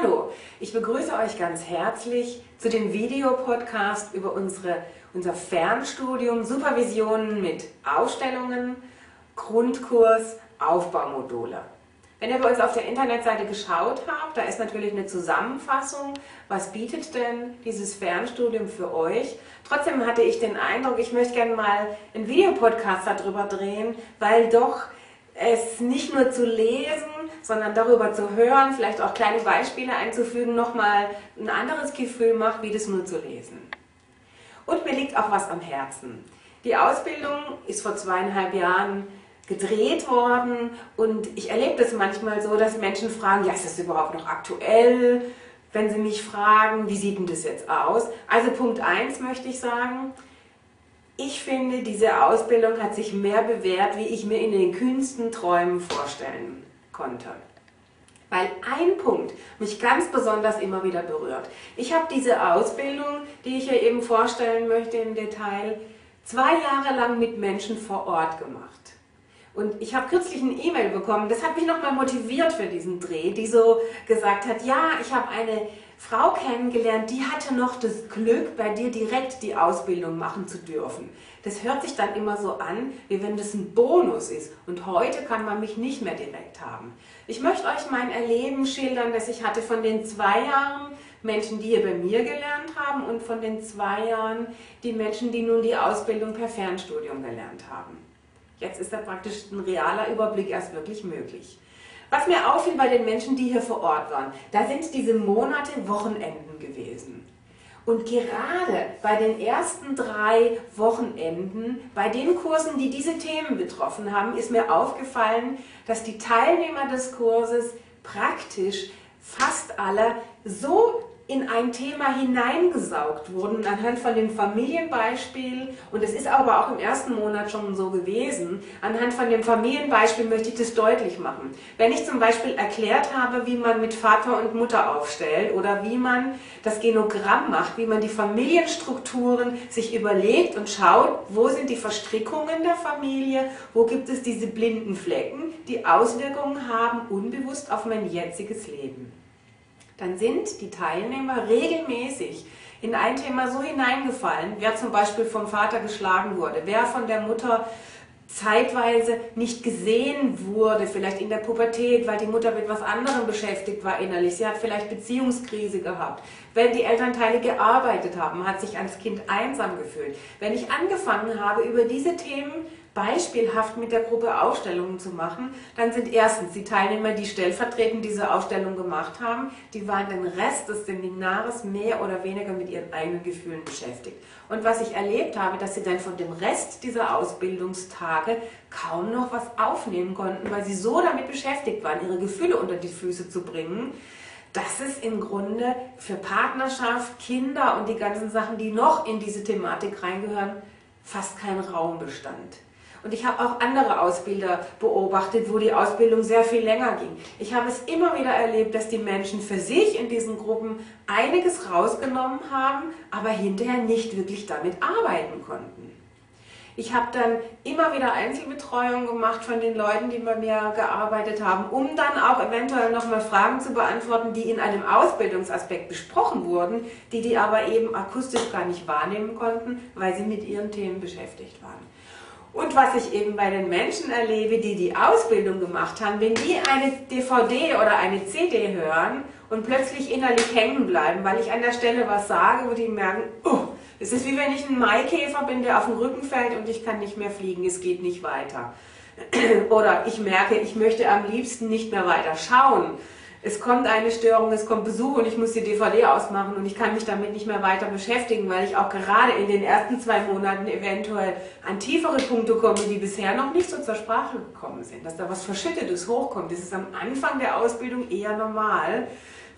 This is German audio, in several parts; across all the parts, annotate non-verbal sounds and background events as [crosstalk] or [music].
Hallo, ich begrüße euch ganz herzlich zu dem Videopodcast über unsere, unser Fernstudium Supervisionen mit Ausstellungen, Grundkurs, Aufbaumodule. Wenn ihr bei uns auf der Internetseite geschaut habt, da ist natürlich eine Zusammenfassung, was bietet denn dieses Fernstudium für euch. Trotzdem hatte ich den Eindruck, ich möchte gerne mal einen Videopodcast darüber drehen, weil doch es nicht nur zu lesen, sondern darüber zu hören, vielleicht auch kleine Beispiele einzufügen, nochmal ein anderes Gefühl macht, wie das nur zu lesen. Und mir liegt auch was am Herzen. Die Ausbildung ist vor zweieinhalb Jahren gedreht worden und ich erlebe das manchmal so, dass Menschen fragen, ja, ist das überhaupt noch aktuell? Wenn sie mich fragen, wie sieht denn das jetzt aus? Also Punkt 1 möchte ich sagen, ich finde, diese Ausbildung hat sich mehr bewährt, wie ich mir in den kühnsten Träumen vorstellen konnte. Weil ein Punkt mich ganz besonders immer wieder berührt. Ich habe diese Ausbildung, die ich hier eben vorstellen möchte im Detail, zwei Jahre lang mit Menschen vor Ort gemacht. Und ich habe kürzlich eine E-Mail bekommen, das hat mich nochmal motiviert für diesen Dreh, die so gesagt hat, ja, ich habe eine Frau kennengelernt, die hatte noch das Glück, bei dir direkt die Ausbildung machen zu dürfen. Das hört sich dann immer so an, wie wenn das ein Bonus ist. Und heute kann man mich nicht mehr direkt haben. Ich möchte euch mein Erleben schildern, das ich hatte von den zwei Jahren Menschen, die hier bei mir gelernt haben und von den zwei Jahren die Menschen, die nun die Ausbildung per Fernstudium gelernt haben. Jetzt ist da praktisch ein realer Überblick erst wirklich möglich. Was mir auffiel bei den Menschen, die hier vor Ort waren, da sind diese Monate Wochenenden gewesen. Und gerade bei den ersten drei Wochenenden, bei den Kursen, die diese Themen betroffen haben, ist mir aufgefallen, dass die Teilnehmer des Kurses praktisch fast alle so in ein Thema hineingesaugt wurden anhand von dem Familienbeispiel, und es ist aber auch im ersten Monat schon so gewesen, anhand von dem Familienbeispiel möchte ich das deutlich machen. Wenn ich zum Beispiel erklärt habe, wie man mit Vater und Mutter aufstellt oder wie man das Genogramm macht, wie man die Familienstrukturen sich überlegt und schaut, wo sind die Verstrickungen der Familie, wo gibt es diese blinden Flecken, die Auswirkungen haben unbewusst auf mein jetziges Leben dann sind die Teilnehmer regelmäßig in ein Thema so hineingefallen, wer zum Beispiel vom Vater geschlagen wurde, wer von der Mutter zeitweise nicht gesehen wurde, vielleicht in der Pubertät, weil die Mutter mit was anderem beschäftigt war innerlich. Sie hat vielleicht Beziehungskrise gehabt. Wenn die Elternteile gearbeitet haben, hat sich als Kind einsam gefühlt. Wenn ich angefangen habe, über diese Themen beispielhaft mit der Gruppe Ausstellungen zu machen, dann sind erstens die Teilnehmer, die stellvertretend diese Ausstellung gemacht haben, die waren den Rest des Seminars mehr oder weniger mit ihren eigenen Gefühlen beschäftigt. Und was ich erlebt habe, dass sie dann von dem Rest dieser Ausbildungstage kaum noch was aufnehmen konnten, weil sie so damit beschäftigt waren, ihre Gefühle unter die Füße zu bringen, dass es im Grunde für Partnerschaft, Kinder und die ganzen Sachen, die noch in diese Thematik reingehören, fast kein Raum bestand. Und ich habe auch andere Ausbilder beobachtet, wo die Ausbildung sehr viel länger ging. Ich habe es immer wieder erlebt, dass die Menschen für sich in diesen Gruppen einiges rausgenommen haben, aber hinterher nicht wirklich damit arbeiten konnten. Ich habe dann immer wieder Einzelbetreuung gemacht von den Leuten, die bei mir gearbeitet haben, um dann auch eventuell nochmal Fragen zu beantworten, die in einem Ausbildungsaspekt besprochen wurden, die die aber eben akustisch gar nicht wahrnehmen konnten, weil sie mit ihren Themen beschäftigt waren. Und was ich eben bei den Menschen erlebe, die die Ausbildung gemacht haben, wenn die eine DVD oder eine CD hören und plötzlich innerlich hängen bleiben, weil ich an der Stelle was sage, wo die merken, oh, es ist wie wenn ich ein Maikäfer bin, der auf den Rücken fällt und ich kann nicht mehr fliegen, es geht nicht weiter. [clears throat] Oder ich merke, ich möchte am liebsten nicht mehr weiter schauen es kommt eine Störung, es kommt Besuch und ich muss die DVD ausmachen und ich kann mich damit nicht mehr weiter beschäftigen, weil ich auch gerade in den ersten zwei Monaten eventuell an tiefere Punkte komme, die bisher noch nicht so zur Sprache gekommen sind. Dass da was Verschüttetes hochkommt, das ist am Anfang der Ausbildung eher normal,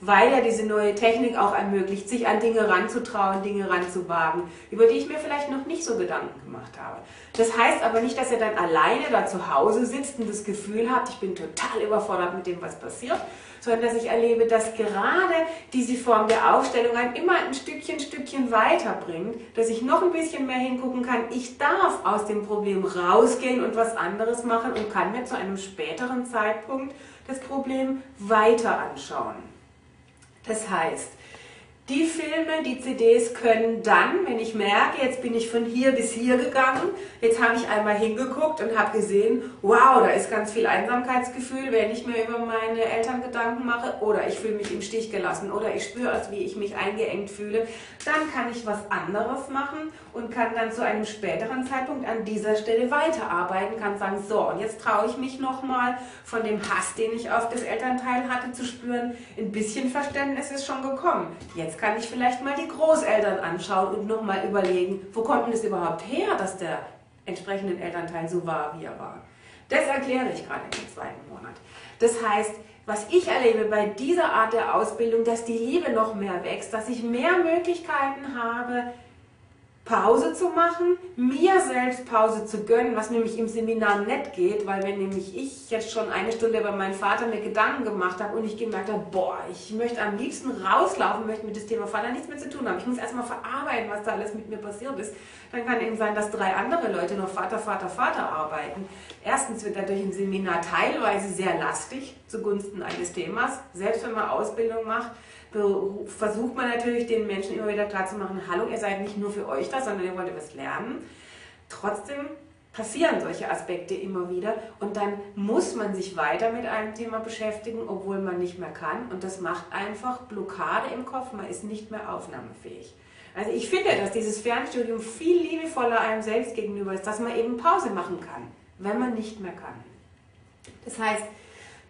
weil ja diese neue Technik auch ermöglicht, sich an Dinge ranzutrauen, Dinge ranzuwagen, über die ich mir vielleicht noch nicht so Gedanken gemacht habe. Das heißt aber nicht, dass ihr dann alleine da zu Hause sitzt und das Gefühl habt, ich bin total überfordert mit dem, was passiert, sondern dass ich erlebe, dass gerade diese Form der Aufstellung einen immer ein Stückchen, Stückchen weiterbringt, dass ich noch ein bisschen mehr hingucken kann. Ich darf aus dem Problem rausgehen und was anderes machen und kann mir zu einem späteren Zeitpunkt das Problem weiter anschauen. Das heißt, die Filme, die CDs können dann, wenn ich merke, jetzt bin ich von hier bis hier gegangen, jetzt habe ich einmal hingeguckt und habe gesehen, wow, da ist ganz viel Einsamkeitsgefühl, wenn ich mir über meine Eltern Gedanken mache oder ich fühle mich im Stich gelassen oder ich spüre es, wie ich mich eingeengt fühle, dann kann ich was anderes machen und kann dann zu einem späteren Zeitpunkt an dieser Stelle weiterarbeiten, kann sagen, so, und jetzt traue ich mich nochmal von dem Hass, den ich auf das Elternteil hatte, zu spüren, ein bisschen Verständnis ist schon gekommen. Jetzt kann ich vielleicht mal die Großeltern anschauen und nochmal überlegen, wo kommt denn es überhaupt her, dass der entsprechende Elternteil so war, wie er war. Das erkläre ich gerade im zweiten Monat. Das heißt, was ich erlebe bei dieser Art der Ausbildung, dass die Liebe noch mehr wächst, dass ich mehr Möglichkeiten habe, Pause zu machen, mir selbst Pause zu gönnen, was nämlich im Seminar nicht geht, weil wenn nämlich ich jetzt schon eine Stunde über meinen Vater mir Gedanken gemacht habe und ich gemerkt habe, boah, ich möchte am liebsten rauslaufen, möchte mit dem Thema Vater nichts mehr zu tun haben. Ich muss erstmal verarbeiten, was da alles mit mir passiert ist. Dann kann eben sein, dass drei andere Leute noch Vater, Vater, Vater arbeiten. Erstens wird dadurch ein Seminar teilweise sehr lastig zugunsten eines Themas, selbst wenn man Ausbildung macht versucht man natürlich den Menschen immer wieder klarzumachen, hallo, ihr seid nicht nur für euch da, sondern ihr wollt was lernen. Trotzdem passieren solche Aspekte immer wieder und dann muss man sich weiter mit einem Thema beschäftigen, obwohl man nicht mehr kann und das macht einfach Blockade im Kopf, man ist nicht mehr aufnahmefähig. Also ich finde, dass dieses Fernstudium viel liebevoller einem selbst gegenüber ist, dass man eben Pause machen kann, wenn man nicht mehr kann. Das heißt,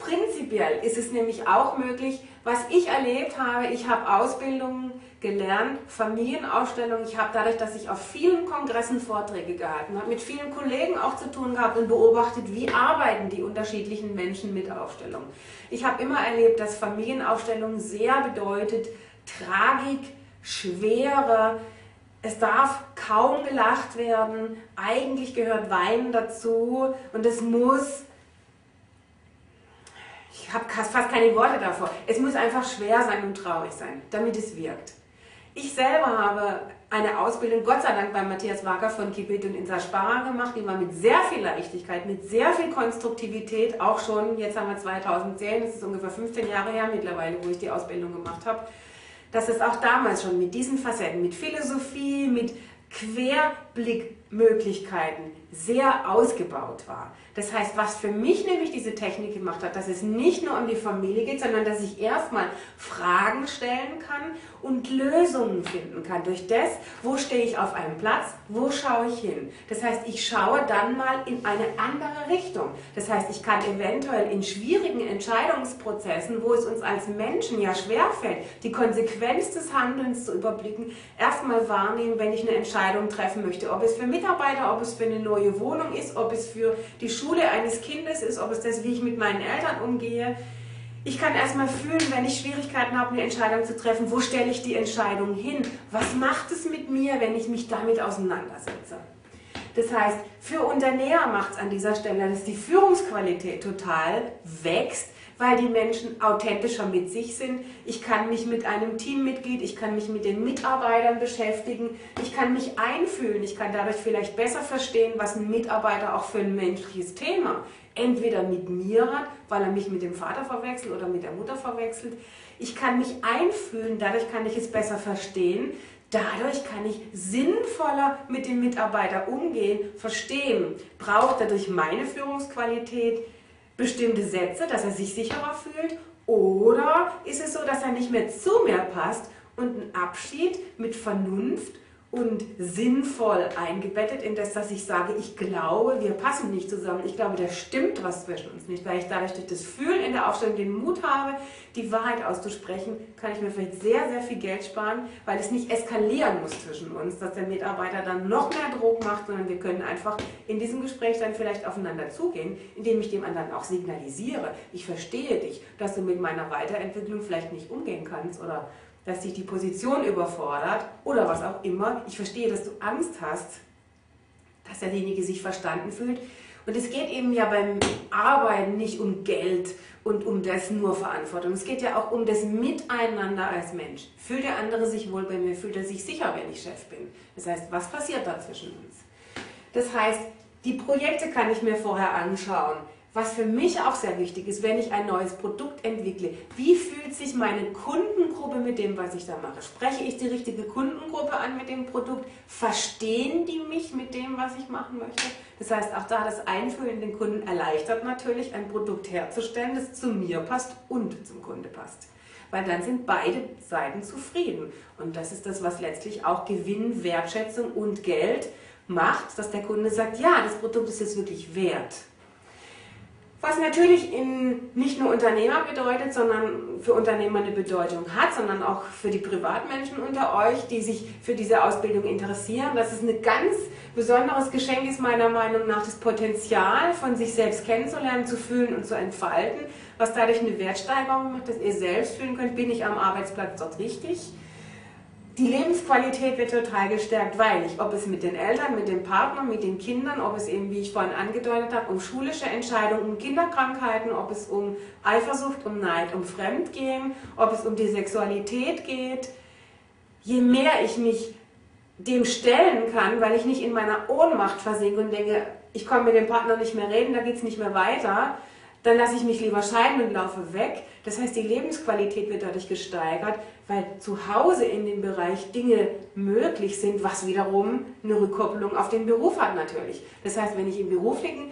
Prinzipiell ist es nämlich auch möglich, was ich erlebt habe, ich habe Ausbildungen gelernt, Familienausstellungen, ich habe dadurch, dass ich auf vielen Kongressen Vorträge gehalten habe, mit vielen Kollegen auch zu tun gehabt und beobachtet, wie arbeiten die unterschiedlichen Menschen mit Aufstellungen. Ich habe immer erlebt, dass Familienaufstellung sehr bedeutet Tragik, Schwere, es darf kaum gelacht werden, eigentlich gehört Weinen dazu und es muss ich habe fast keine Worte davor. Es muss einfach schwer sein und traurig sein, damit es wirkt. Ich selber habe eine Ausbildung, Gott sei Dank, bei Matthias Wager von Kibit und Insa Sparer gemacht, die war mit sehr viel Leichtigkeit, mit sehr viel Konstruktivität, auch schon, jetzt haben wir 2010, das ist ungefähr 15 Jahre her mittlerweile, wo ich die Ausbildung gemacht habe, dass es auch damals schon mit diesen Facetten, mit Philosophie, mit Querblickmöglichkeiten sehr ausgebaut war. Das heißt, was für mich nämlich diese Technik gemacht hat, dass es nicht nur um die Familie geht, sondern dass ich erstmal Fragen stellen kann und Lösungen finden kann. Durch das, wo stehe ich auf einem Platz, wo schaue ich hin. Das heißt, ich schaue dann mal in eine andere Richtung. Das heißt, ich kann eventuell in schwierigen Entscheidungsprozessen, wo es uns als Menschen ja schwerfällt, die Konsequenz des Handelns zu überblicken, erstmal wahrnehmen, wenn ich eine Entscheidung treffen möchte. Ob es für Mitarbeiter, ob es für eine neue Wohnung ist, ob es für die Schule eines Kindes ist, ob es das, wie ich mit meinen Eltern umgehe. Ich kann erstmal fühlen, wenn ich Schwierigkeiten habe, eine Entscheidung zu treffen, wo stelle ich die Entscheidung hin? Was macht es mit mir, wenn ich mich damit auseinandersetze? Das heißt, für Unternehmer macht es an dieser Stelle, dass die Führungsqualität total wächst, weil die Menschen authentischer mit sich sind. Ich kann mich mit einem Teammitglied, ich kann mich mit den Mitarbeitern beschäftigen, ich kann mich einfühlen, ich kann dadurch vielleicht besser verstehen, was ein Mitarbeiter auch für ein menschliches Thema entweder mit mir hat, weil er mich mit dem Vater verwechselt oder mit der Mutter verwechselt. Ich kann mich einfühlen, dadurch kann ich es besser verstehen. Dadurch kann ich sinnvoller mit dem Mitarbeiter umgehen, verstehen, braucht er durch meine Führungsqualität bestimmte Sätze, dass er sich sicherer fühlt? Oder ist es so, dass er nicht mehr zu mir passt und ein Abschied mit Vernunft und sinnvoll eingebettet in das, dass ich sage, ich glaube, wir passen nicht zusammen. Ich glaube, da stimmt was zwischen uns nicht, weil ich dadurch durch das Fühlen in der Aufstellung den Mut habe, die Wahrheit auszusprechen, kann ich mir vielleicht sehr, sehr viel Geld sparen, weil es nicht eskalieren muss zwischen uns, dass der Mitarbeiter dann noch mehr Druck macht, sondern wir können einfach in diesem Gespräch dann vielleicht aufeinander zugehen, indem ich dem anderen auch signalisiere, ich verstehe dich, dass du mit meiner Weiterentwicklung vielleicht nicht umgehen kannst oder dass dich die Position überfordert oder was auch immer. Ich verstehe, dass du Angst hast, dass derjenige sich verstanden fühlt. Und es geht eben ja beim Arbeiten nicht um Geld und um das nur Verantwortung. Es geht ja auch um das Miteinander als Mensch. Fühlt der andere sich wohl bei mir? Fühlt er sich sicher, wenn ich Chef bin? Das heißt, was passiert da zwischen uns? Das heißt, die Projekte kann ich mir vorher anschauen. Was für mich auch sehr wichtig ist, wenn ich ein neues Produkt entwickle, wie fühlt sich meine Kundengruppe mit dem, was ich da mache? Spreche ich die richtige Kundengruppe an mit dem Produkt? Verstehen die mich mit dem, was ich machen möchte? Das heißt, auch da das Einfühlen in den Kunden erleichtert natürlich, ein Produkt herzustellen, das zu mir passt und zum Kunde passt. Weil dann sind beide Seiten zufrieden. Und das ist das, was letztlich auch Gewinn, Wertschätzung und Geld macht, dass der Kunde sagt, ja, das Produkt ist es wirklich wert. Was natürlich in, nicht nur Unternehmer bedeutet, sondern für Unternehmer eine Bedeutung hat, sondern auch für die Privatmenschen unter euch, die sich für diese Ausbildung interessieren. Dass es ein ganz besonderes Geschenk ist, meiner Meinung nach, das Potenzial von sich selbst kennenzulernen, zu fühlen und zu entfalten, was dadurch eine Wertsteigerung macht, dass ihr selbst fühlen könnt, bin ich am Arbeitsplatz dort richtig die Lebensqualität wird total gestärkt, weil ich, ob es mit den Eltern, mit dem Partner, mit den Kindern, ob es eben, wie ich vorhin angedeutet habe, um schulische Entscheidungen, um Kinderkrankheiten, ob es um Eifersucht, um Neid, um Fremdgehen, ob es um die Sexualität geht, je mehr ich mich dem stellen kann, weil ich nicht in meiner Ohnmacht versinke und denke, ich komme mit dem Partner nicht mehr reden, da geht es nicht mehr weiter, dann lasse ich mich lieber scheiden und laufe weg. Das heißt, die Lebensqualität wird dadurch gesteigert, weil zu Hause in dem Bereich Dinge möglich sind, was wiederum eine Rückkopplung auf den Beruf hat natürlich. Das heißt, wenn ich im Beruflichen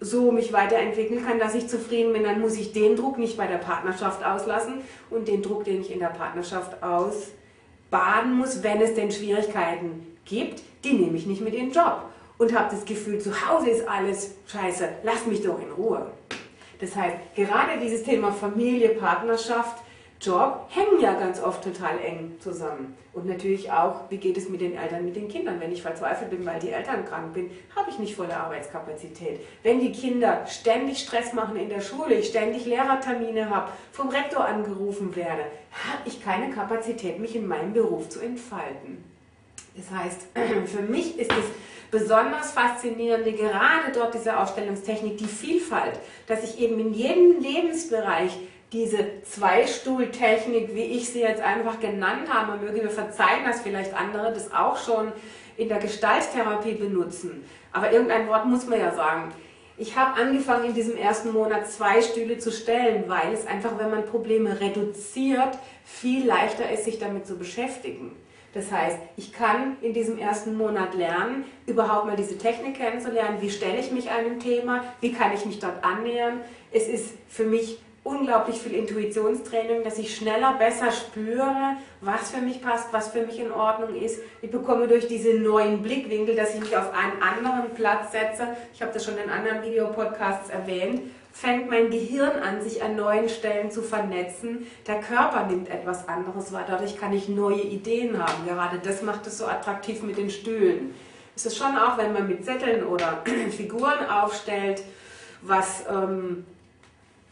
so mich weiterentwickeln kann, dass ich zufrieden bin, dann muss ich den Druck nicht bei der Partnerschaft auslassen und den Druck, den ich in der Partnerschaft ausbaden muss, wenn es denn Schwierigkeiten gibt, die nehme ich nicht mit in den Job und habe das Gefühl, zu Hause ist alles scheiße, lass mich doch in Ruhe. Das heißt, gerade dieses Thema Familie, Partnerschaft, Job hängen ja ganz oft total eng zusammen. Und natürlich auch, wie geht es mit den Eltern, mit den Kindern? Wenn ich verzweifelt bin, weil die Eltern krank bin, habe ich nicht volle Arbeitskapazität. Wenn die Kinder ständig Stress machen in der Schule, ich ständig Lehrertermine habe, vom Rektor angerufen werde, habe ich keine Kapazität, mich in meinem Beruf zu entfalten. Das heißt, [clears throat] für mich ist es besonders faszinierende, gerade dort diese Ausstellungstechnik, die Vielfalt, dass ich eben in jedem Lebensbereich diese Zweistuhltechnik, wie ich sie jetzt einfach genannt habe, möge mir verzeihen, dass vielleicht andere das auch schon in der Gestalttherapie benutzen. Aber irgendein Wort muss man ja sagen. Ich habe angefangen in diesem ersten Monat zwei Stühle zu stellen, weil es einfach, wenn man Probleme reduziert, viel leichter ist, sich damit zu beschäftigen. Das heißt, ich kann in diesem ersten Monat lernen, überhaupt mal diese Technik kennenzulernen. Wie stelle ich mich einem Thema? Wie kann ich mich dort annähern? Es ist für mich unglaublich viel Intuitionstraining, dass ich schneller, besser spüre, was für mich passt, was für mich in Ordnung ist. Ich bekomme durch diese neuen Blickwinkel, dass ich mich auf einen anderen Platz setze. Ich habe das schon in anderen Videopodcasts erwähnt fängt mein Gehirn an, sich an neuen Stellen zu vernetzen. Der Körper nimmt etwas anderes wahr. Dadurch kann ich neue Ideen haben. Gerade das macht es so attraktiv mit den Stühlen. Es ist schon auch, wenn man mit Zetteln oder [clears throat] Figuren aufstellt, was ähm,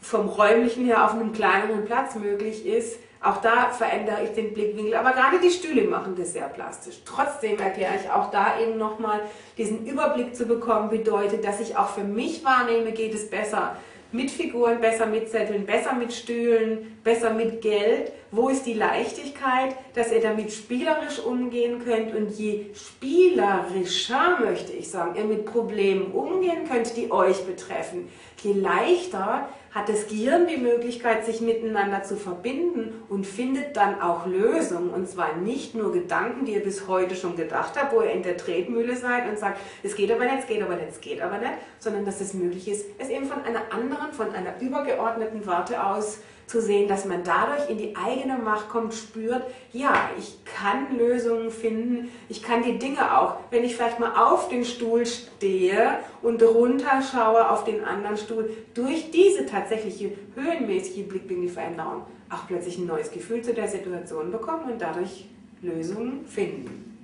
vom räumlichen her auf einem kleineren Platz möglich ist, auch da verändere ich den Blickwinkel. Aber gerade die Stühle machen das sehr plastisch. Trotzdem erkläre ich auch da eben nochmal, diesen Überblick zu bekommen, bedeutet, dass ich auch für mich wahrnehme, geht es besser mit Figuren, besser mit Zetteln, besser mit Stühlen, besser mit Geld. Wo ist die Leichtigkeit, dass ihr damit spielerisch umgehen könnt und je spielerischer, möchte ich sagen, ihr mit Problemen umgehen könnt, die euch betreffen, je leichter hat das Gehirn die Möglichkeit, sich miteinander zu verbinden und findet dann auch Lösungen. Und zwar nicht nur Gedanken, die ihr bis heute schon gedacht habt, wo ihr in der Tretmühle seid und sagt, es geht aber nicht, es geht aber nicht, es geht aber nicht, sondern dass es möglich ist, es eben von einer anderen, von einer übergeordneten Warte aus zu sehen, dass man dadurch in die eigene Macht kommt, spürt, ja, ich kann Lösungen finden, ich kann die Dinge auch, wenn ich vielleicht mal auf den Stuhl stehe und runterschaue auf den anderen Stuhl, durch diese tatsächliche höhenmäßige Blickwinkelveränderung auch plötzlich ein neues Gefühl zu der Situation bekommen und dadurch Lösungen finden.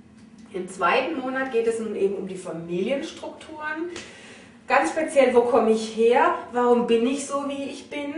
Im zweiten Monat geht es nun eben um die Familienstrukturen. Ganz speziell, wo komme ich her? Warum bin ich so, wie ich bin?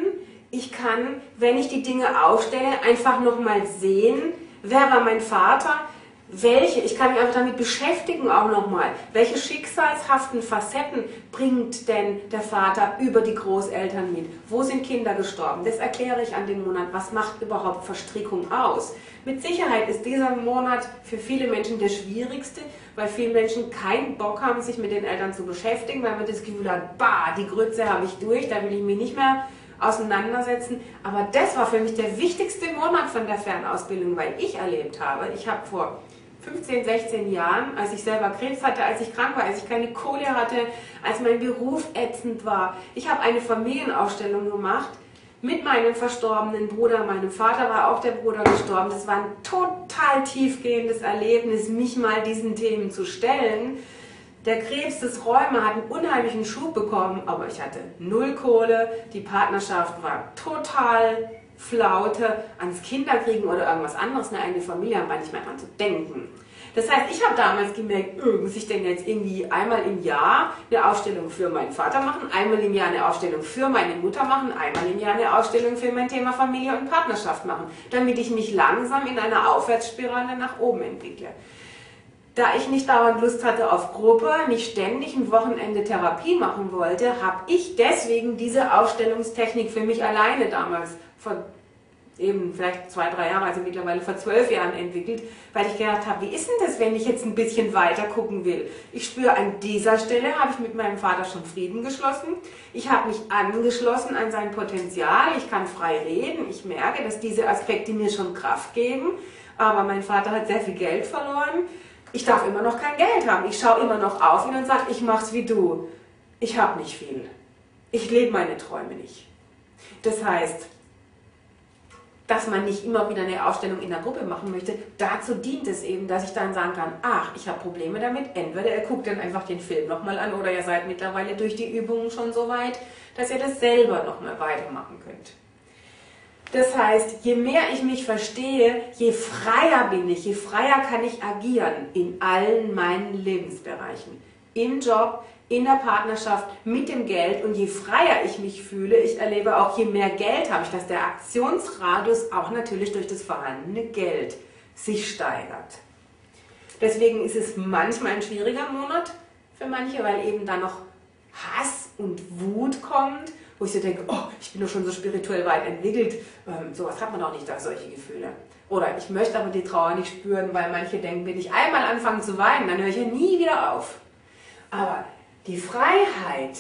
Ich kann, wenn ich die Dinge aufstelle, einfach nochmal sehen, wer war mein Vater, welche, ich kann mich einfach damit beschäftigen auch nochmal, welche schicksalshaften Facetten bringt denn der Vater über die Großeltern mit? Wo sind Kinder gestorben? Das erkläre ich an dem Monat. Was macht überhaupt Verstrickung aus? Mit Sicherheit ist dieser Monat für viele Menschen der schwierigste, weil viele Menschen keinen Bock haben, sich mit den Eltern zu beschäftigen, weil man das Gefühl hat, bah, die Grütze habe ich durch, da will ich mich nicht mehr auseinandersetzen. Aber das war für mich der wichtigste Monat von der Fernausbildung, weil ich erlebt habe, ich habe vor 15, 16 Jahren, als ich selber Krebs hatte, als ich krank war, als ich keine Kohle hatte, als mein Beruf ätzend war. Ich habe eine Familienausstellung gemacht mit meinem verstorbenen Bruder. Meinem Vater war auch der Bruder gestorben. Das war ein total tiefgehendes Erlebnis, mich mal diesen Themen zu stellen. Der Krebs des Rheuma hat einen unheimlichen Schub bekommen, aber ich hatte null Kohle. Die Partnerschaft war total Flaute, ans Kinderkriegen oder irgendwas anderes, eine eigene Familie haben wir nicht mehr dran zu denken. Das heißt, ich habe damals gemerkt, öh, muss ich denn jetzt irgendwie einmal im Jahr eine Ausstellung für meinen Vater machen, einmal im Jahr eine Ausstellung für meine Mutter machen, einmal im Jahr eine Ausstellung für mein Thema Familie und Partnerschaft machen, damit ich mich langsam in einer Aufwärtsspirale nach oben entwickle. Da ich nicht dauernd Lust hatte auf Gruppe, nicht ständig ein Wochenende Therapie machen wollte, habe ich deswegen diese Ausstellungstechnik für mich alleine damals vor eben vielleicht zwei, drei Jahre, also mittlerweile vor zwölf Jahren entwickelt, weil ich gedacht habe, wie ist denn das, wenn ich jetzt ein bisschen weiter gucken will? Ich spüre an dieser Stelle, habe ich mit meinem Vater schon Frieden geschlossen. Ich habe mich angeschlossen an sein Potenzial. Ich kann frei reden. Ich merke, dass diese Aspekte mir schon Kraft geben. Aber mein Vater hat sehr viel Geld verloren ich darf immer noch kein Geld haben. Ich schaue immer noch auf ihn und sage, ich mach's wie du. Ich habe nicht viel. Ich lebe meine Träume nicht. Das heißt, dass man nicht immer wieder eine Ausstellung in der Gruppe machen möchte, dazu dient es eben, dass ich dann sagen kann, ach, ich habe Probleme damit. Entweder ihr guckt dann einfach den Film nochmal an oder ihr seid mittlerweile durch die Übungen schon so weit, dass ihr das selber nochmal weitermachen könnt. Das heißt, je mehr ich mich verstehe, je freier bin ich, je freier kann ich agieren in allen meinen Lebensbereichen. Im Job, in der Partnerschaft, mit dem Geld und je freier ich mich fühle, ich erlebe auch, je mehr Geld habe ich, dass der Aktionsradius auch natürlich durch das vorhandene Geld sich steigert. Deswegen ist es manchmal ein schwieriger Monat für manche, weil eben da noch Hass und Wut kommt wo ich so denke, oh, ich bin doch schon so spirituell weit entwickelt. Ähm, sowas hat man auch nicht da, solche Gefühle. Oder ich möchte aber die Trauer nicht spüren, weil manche denken, wenn ich einmal anfange zu weinen, dann höre ich ja nie wieder auf. Aber die Freiheit,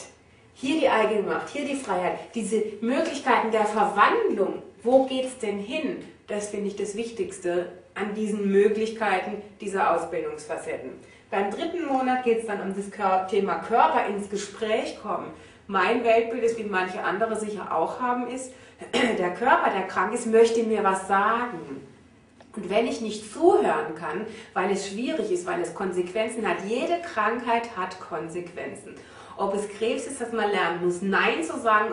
hier die eigene Macht, hier die Freiheit, diese Möglichkeiten der Verwandlung, wo geht es denn hin? Das finde ich das Wichtigste an diesen Möglichkeiten dieser Ausbildungsfacetten. Beim dritten Monat geht es dann um das Thema Körper ins Gespräch kommen. Mein Weltbild ist, wie manche andere sicher auch haben, ist, [clears throat] der Körper, der krank ist, möchte mir was sagen. Und wenn ich nicht zuhören kann, weil es schwierig ist, weil es Konsequenzen hat, jede Krankheit hat Konsequenzen. Ob es Krebs ist, dass man lernen muss, Nein zu sagen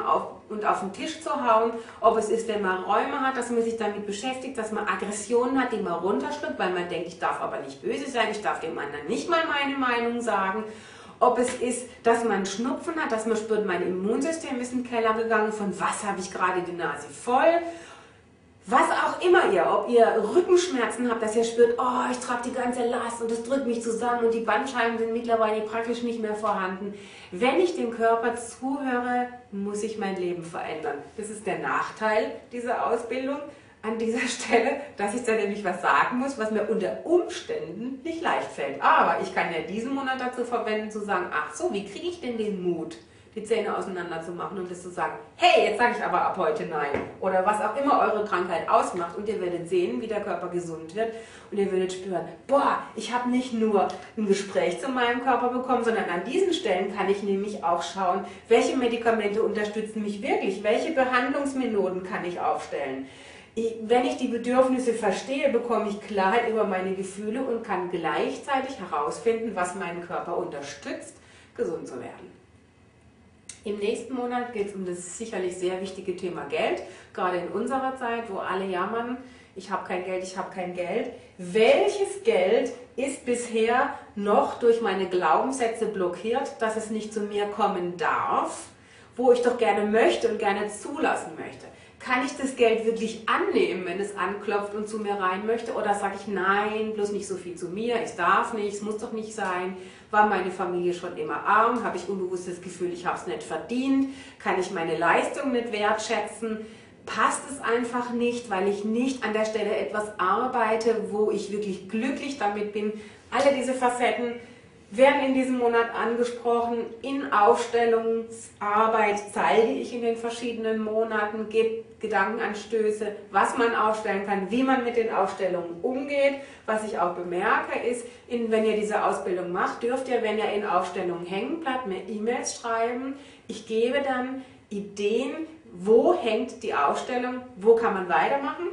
und auf den Tisch zu hauen. Ob es ist, wenn man Räume hat, dass man sich damit beschäftigt, dass man Aggressionen hat, die man runterschluckt, weil man denkt, ich darf aber nicht böse sein, ich darf dem anderen nicht mal meine Meinung sagen ob es ist, dass man Schnupfen hat, dass man spürt, mein Immunsystem ist in den Keller gegangen, von was habe ich gerade die Nase voll. Was auch immer ihr, ob ihr Rückenschmerzen habt, dass ihr spürt, oh, ich trage die ganze Last und es drückt mich zusammen und die Bandscheiben sind mittlerweile praktisch nicht mehr vorhanden. Wenn ich dem Körper zuhöre, muss ich mein Leben verändern. Das ist der Nachteil dieser Ausbildung an dieser [laughs] Stelle, dass ich da nämlich was sagen muss, was mir unter Umständen nicht leicht fällt. Aber ich kann ja diesen Monat dazu verwenden, zu sagen, ach so, wie kriege ich denn den Mut, die Zähne auseinander zu machen und das zu sagen, hey, jetzt sage ich aber ab heute nein. Oder was auch immer eure Krankheit ausmacht und ihr werdet sehen, wie der Körper gesund wird und ihr werdet spüren, boah, ich habe nicht nur ein Gespräch zu meinem Körper bekommen, sondern an diesen Stellen kann ich nämlich auch schauen, welche Medikamente unterstützen mich wirklich, welche Behandlungsmethoden kann ich aufstellen wenn ich die Bedürfnisse verstehe, bekomme ich Klarheit über meine Gefühle und kann gleichzeitig herausfinden, was meinen Körper unterstützt, gesund zu werden. Im nächsten Monat geht es um das sicherlich sehr wichtige Thema Geld, gerade in unserer Zeit, wo alle jammern, ich habe kein Geld, ich habe kein Geld. Welches Geld ist bisher noch durch meine Glaubenssätze blockiert, dass es nicht zu mir kommen darf? wo ich doch gerne möchte und gerne zulassen möchte. Kann ich das Geld wirklich annehmen, wenn es anklopft und zu mir rein möchte? Oder sage ich, nein, bloß nicht so viel zu mir, ich darf nicht, es muss doch nicht sein. War meine Familie schon immer arm? Habe ich unbewusst das Gefühl, ich habe es nicht verdient? Kann ich meine Leistung nicht wertschätzen? Passt es einfach nicht, weil ich nicht an der Stelle etwas arbeite, wo ich wirklich glücklich damit bin? Alle diese Facetten werden in diesem Monat angesprochen. In Aufstellungsarbeit zeige ich in den verschiedenen Monaten, gebe Gedankenanstöße, was man aufstellen kann, wie man mit den Aufstellungen umgeht. Was ich auch bemerke ist, in, wenn ihr diese Ausbildung macht, dürft ihr, wenn ihr in Aufstellungen hängen bleibt, mir E-Mails schreiben. Ich gebe dann Ideen, wo hängt die Aufstellung, wo kann man weitermachen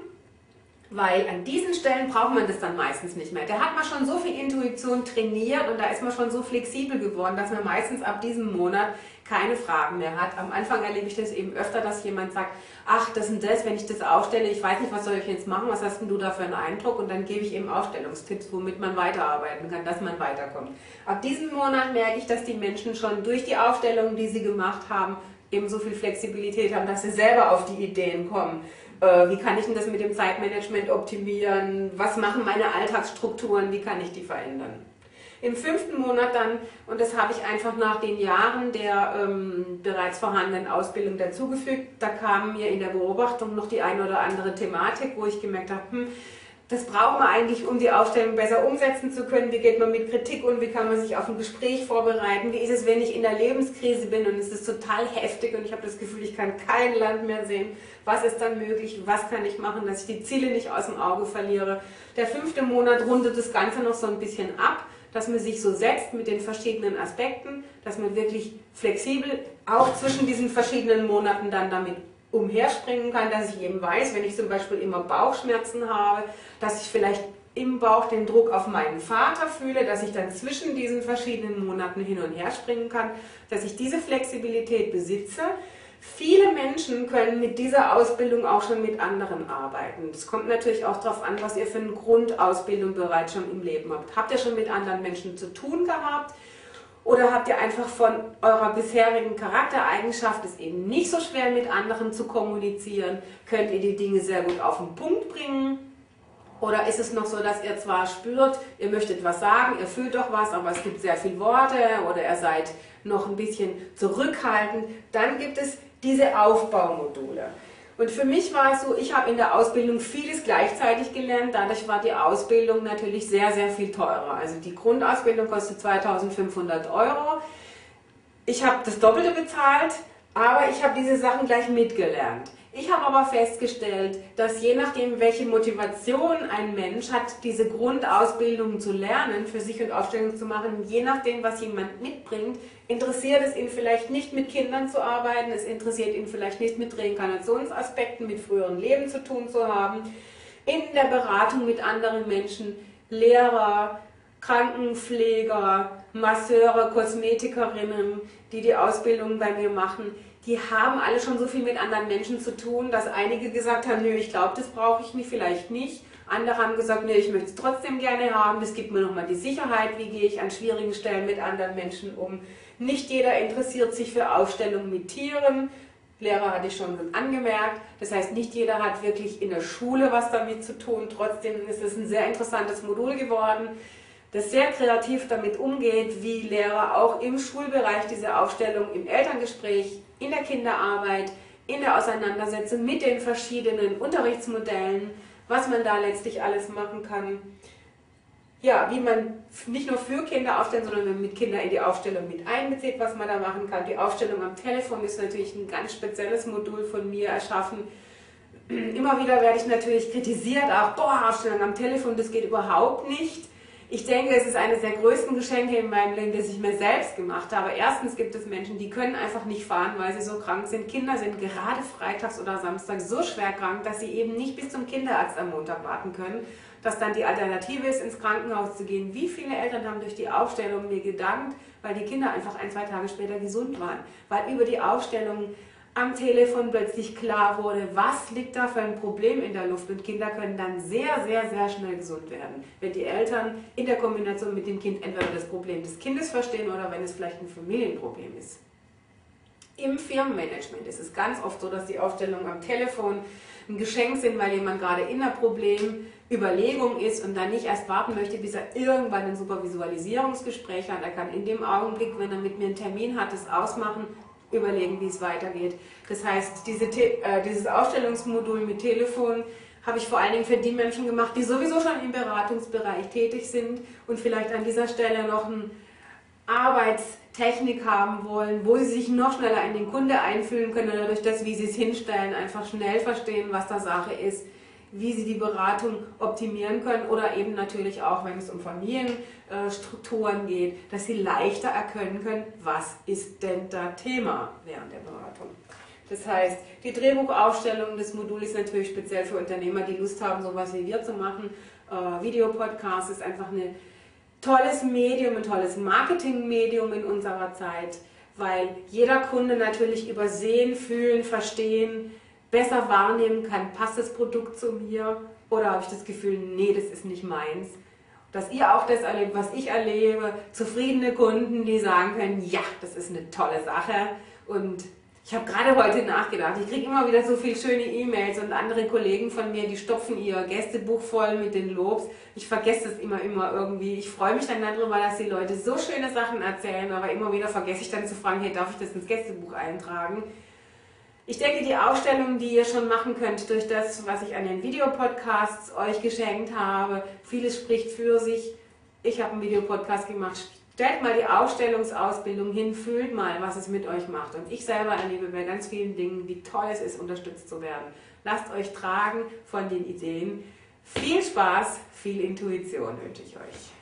weil an diesen Stellen braucht man das dann meistens nicht mehr. Da hat man schon so viel Intuition trainiert und da ist man schon so flexibel geworden, dass man meistens ab diesem Monat keine Fragen mehr hat. Am Anfang erlebe ich das eben öfter, dass jemand sagt, ach, das und das, wenn ich das aufstelle, ich weiß nicht, was soll ich jetzt machen, was hast denn du da für einen Eindruck? Und dann gebe ich eben Aufstellungstipps, womit man weiterarbeiten kann, dass man weiterkommt. Ab diesem Monat merke ich, dass die Menschen schon durch die Aufstellungen, die sie gemacht haben, eben so viel Flexibilität haben, dass sie selber auf die Ideen kommen äh, wie kann ich denn das mit dem Zeitmanagement optimieren, was machen meine Alltagsstrukturen, wie kann ich die verändern. Im fünften Monat dann, und das habe ich einfach nach den Jahren der ähm, bereits vorhandenen Ausbildung dazugefügt, da kam mir in der Beobachtung noch die eine oder andere Thematik, wo ich gemerkt habe, hm, das braucht man eigentlich, um die Aufstellung besser umsetzen zu können. Wie geht man mit Kritik um? Wie kann man sich auf ein Gespräch vorbereiten? Wie ist es, wenn ich in der Lebenskrise bin und es ist total heftig und ich habe das Gefühl, ich kann kein Land mehr sehen? Was ist dann möglich? Was kann ich machen, dass ich die Ziele nicht aus dem Auge verliere? Der fünfte Monat rundet das Ganze noch so ein bisschen ab, dass man sich so setzt mit den verschiedenen Aspekten, dass man wirklich flexibel auch zwischen diesen verschiedenen Monaten dann damit umherspringen kann, dass ich eben weiß, wenn ich zum Beispiel immer Bauchschmerzen habe, dass ich vielleicht im Bauch den Druck auf meinen Vater fühle, dass ich dann zwischen diesen verschiedenen Monaten hin und her springen kann, dass ich diese Flexibilität besitze. Viele Menschen können mit dieser Ausbildung auch schon mit anderen arbeiten. Es kommt natürlich auch darauf an, was ihr für eine Grundausbildung bereits schon im Leben habt. Habt ihr schon mit anderen Menschen zu tun gehabt? Oder habt ihr einfach von eurer bisherigen Charaktereigenschaft es eben nicht so schwer mit anderen zu kommunizieren? Könnt ihr die Dinge sehr gut auf den Punkt bringen? Oder ist es noch so, dass ihr zwar spürt, ihr möchtet was sagen, ihr fühlt doch was, aber es gibt sehr viele Worte oder ihr seid noch ein bisschen zurückhaltend? Dann gibt es diese Aufbaumodule. Und für mich war es so, ich habe in der Ausbildung vieles gleichzeitig gelernt. Dadurch war die Ausbildung natürlich sehr, sehr viel teurer. Also die Grundausbildung kostet 2500 Euro. Ich habe das Doppelte bezahlt, aber ich habe diese Sachen gleich mitgelernt. Ich habe aber festgestellt, dass je nachdem, welche Motivation ein Mensch hat, diese Grundausbildung zu lernen, für sich und Aufstellung zu machen, je nachdem, was jemand mitbringt, interessiert es ihn vielleicht nicht mit Kindern zu arbeiten, es interessiert ihn vielleicht nicht mit Reinkarnationsaspekten, mit früheren Leben zu tun zu haben, in der Beratung mit anderen Menschen, Lehrer, Krankenpfleger, Masseure, Kosmetikerinnen, die die Ausbildung bei mir machen die haben alle schon so viel mit anderen Menschen zu tun, dass einige gesagt haben, nö, ich glaube, das brauche ich nicht, vielleicht nicht. Andere haben gesagt, nö, ich möchte es trotzdem gerne haben, das gibt mir nochmal die Sicherheit, wie gehe ich an schwierigen Stellen mit anderen Menschen um. Nicht jeder interessiert sich für Aufstellungen mit Tieren. Lehrer hatte ich schon angemerkt. Das heißt, nicht jeder hat wirklich in der Schule was damit zu tun. Trotzdem ist es ein sehr interessantes Modul geworden das sehr kreativ damit umgeht, wie Lehrer auch im Schulbereich diese Aufstellung im Elterngespräch, in der Kinderarbeit, in der Auseinandersetzung mit den verschiedenen Unterrichtsmodellen, was man da letztlich alles machen kann. Ja, wie man nicht nur für Kinder aufstellen, sondern mit Kindern in die Aufstellung mit einbezieht, was man da machen kann. Die Aufstellung am Telefon ist natürlich ein ganz spezielles Modul von mir erschaffen. [clears throat] Immer wieder werde ich natürlich kritisiert, auch, boah, Aufstellung am Telefon, das geht überhaupt nicht. Ich denke, es ist eines der größten Geschenke in meinem Leben, das ich mir selbst gemacht habe. Erstens gibt es Menschen, die können einfach nicht fahren, weil sie so krank sind. Kinder sind gerade freitags oder samstags so schwer krank, dass sie eben nicht bis zum Kinderarzt am Montag warten können. Dass dann die Alternative ist, ins Krankenhaus zu gehen. Wie viele Eltern haben durch die Aufstellung mir gedankt, weil die Kinder einfach ein, zwei Tage später gesund waren. Weil über die Aufstellung am Telefon plötzlich klar wurde, was liegt da für ein Problem in der Luft und Kinder können dann sehr, sehr, sehr schnell gesund werden, wenn die Eltern in der Kombination mit dem Kind entweder das Problem des Kindes verstehen oder wenn es vielleicht ein Familienproblem ist. Im Firmenmanagement ist es ganz oft so, dass die Aufstellungen am Telefon ein Geschenk sind, weil jemand gerade in einer Problemüberlegung ist und dann nicht erst warten möchte, bis er irgendwann ein super Visualisierungsgespräch hat. Er kann in dem Augenblick, wenn er mit mir einen Termin hat, das ausmachen, überlegen, wie es weitergeht. Das heißt, diese, äh, dieses Aufstellungsmodul mit Telefon habe ich vor allen Dingen für die Menschen gemacht, die sowieso schon im Beratungsbereich tätig sind und vielleicht an dieser Stelle noch eine Arbeitstechnik haben wollen, wo sie sich noch schneller in den Kunde einfühlen können oder durch das, wie sie es hinstellen, einfach schnell verstehen, was da Sache ist, wie sie die Beratung optimieren können oder eben natürlich auch, wenn es um Familienstrukturen geht, dass sie leichter erkennen können, was ist denn da Thema während der Beratung. Das heißt, die Drehbuchaufstellung des Moduls ist natürlich speziell für Unternehmer, die Lust haben, sowas wie wir zu machen. Äh, Videopodcast ist einfach ein tolles Medium, ein tolles Marketingmedium in unserer Zeit, weil jeder Kunde natürlich übersehen, fühlen, verstehen, besser wahrnehmen kann, passt das Produkt zu mir oder habe ich das Gefühl, nee, das ist nicht meins. Dass ihr auch das erlebt, was ich erlebe, zufriedene Kunden, die sagen können, ja, das ist eine tolle Sache und ich habe gerade heute nachgedacht, ich kriege immer wieder so viele schöne E-Mails und andere Kollegen von mir, die stopfen ihr Gästebuch voll mit den Lobs. Ich vergesse es immer, immer irgendwie. Ich freue mich dann darüber, dass die Leute so schöne Sachen erzählen, aber immer wieder vergesse ich dann zu fragen, hey, darf ich das ins Gästebuch eintragen? Ich denke, die Ausstellung, die ihr schon machen könnt durch das, was ich an den Videopodcasts euch geschenkt habe, vieles spricht für sich. Ich habe einen Videopodcast gemacht, Stellt mal die Ausstellungsausbildung hin, fühlt mal, was es mit euch macht. Und ich selber erlebe bei ganz vielen Dingen, wie toll es ist, unterstützt zu werden. Lasst euch tragen von den Ideen. Viel Spaß, viel Intuition wünsche ich euch.